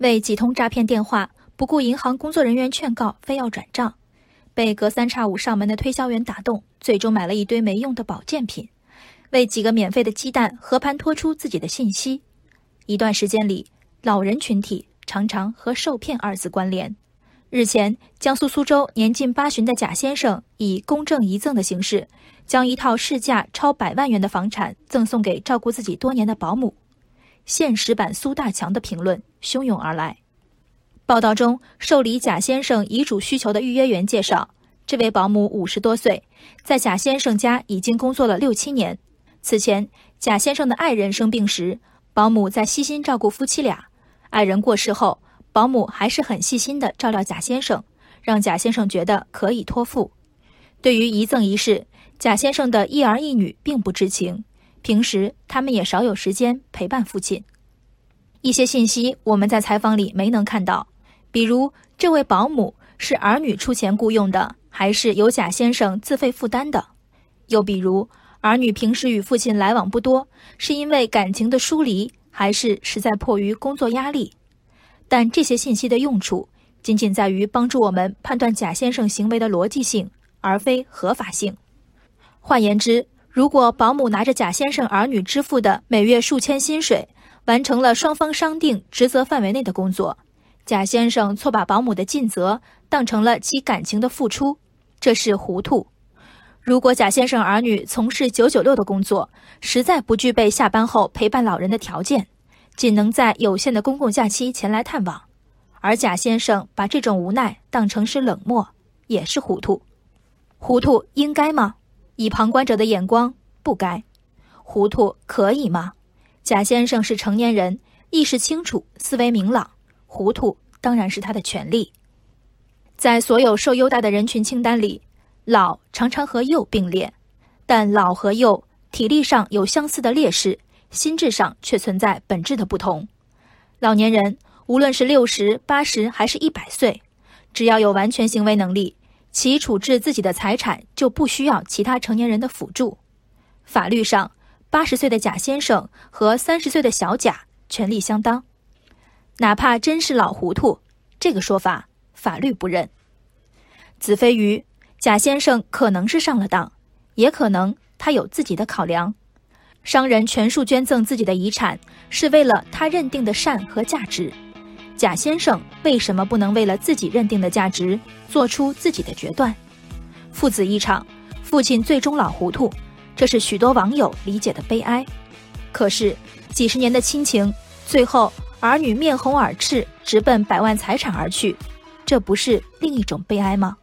为几通诈骗电话，不顾银行工作人员劝告，非要转账，被隔三差五上门的推销员打动，最终买了一堆没用的保健品，为几个免费的鸡蛋和盘托出自己的信息。一段时间里，老人群体常常和受骗二字关联。日前，江苏苏州年近八旬的贾先生以公证遗赠的形式，将一套市价超百万元的房产赠送给照顾自己多年的保姆。现实版苏大强的评论汹涌而来。报道中，受理贾先生遗嘱需求的预约员介绍，这位保姆五十多岁，在贾先生家已经工作了六七年。此前，贾先生的爱人生病时，保姆在悉心照顾夫妻俩。爱人过世后，保姆还是很细心地照料贾先生，让贾先生觉得可以托付。对于遗赠一事，贾先生的一儿一女并不知情，平时他们也少有时间陪伴父亲。一些信息我们在采访里没能看到，比如这位保姆是儿女出钱雇佣的，还是由贾先生自费负担的？又比如儿女平时与父亲来往不多，是因为感情的疏离，还是实在迫于工作压力？但这些信息的用处，仅仅在于帮助我们判断贾先生行为的逻辑性，而非合法性。换言之，如果保姆拿着贾先生儿女支付的每月数千薪水，完成了双方商定职责范围内的工作，贾先生错把保姆的尽责当成了其感情的付出，这是糊涂。如果贾先生儿女从事九九六的工作，实在不具备下班后陪伴老人的条件。仅能在有限的公共假期前来探望，而贾先生把这种无奈当成是冷漠，也是糊涂。糊涂应该吗？以旁观者的眼光，不该。糊涂可以吗？贾先生是成年人，意识清楚，思维明朗，糊涂当然是他的权利。在所有受优待的人群清单里，老常常和幼并列，但老和幼体力上有相似的劣势。心智上却存在本质的不同。老年人无论是六十八十还是一百岁，只要有完全行为能力，其处置自己的财产就不需要其他成年人的辅助。法律上，八十岁的贾先生和三十岁的小贾权利相当，哪怕真是老糊涂，这个说法法律不认。子非鱼，贾先生可能是上了当，也可能他有自己的考量。商人全数捐赠自己的遗产，是为了他认定的善和价值。贾先生为什么不能为了自己认定的价值，做出自己的决断？父子一场，父亲最终老糊涂，这是许多网友理解的悲哀。可是几十年的亲情，最后儿女面红耳赤，直奔百万财产而去，这不是另一种悲哀吗？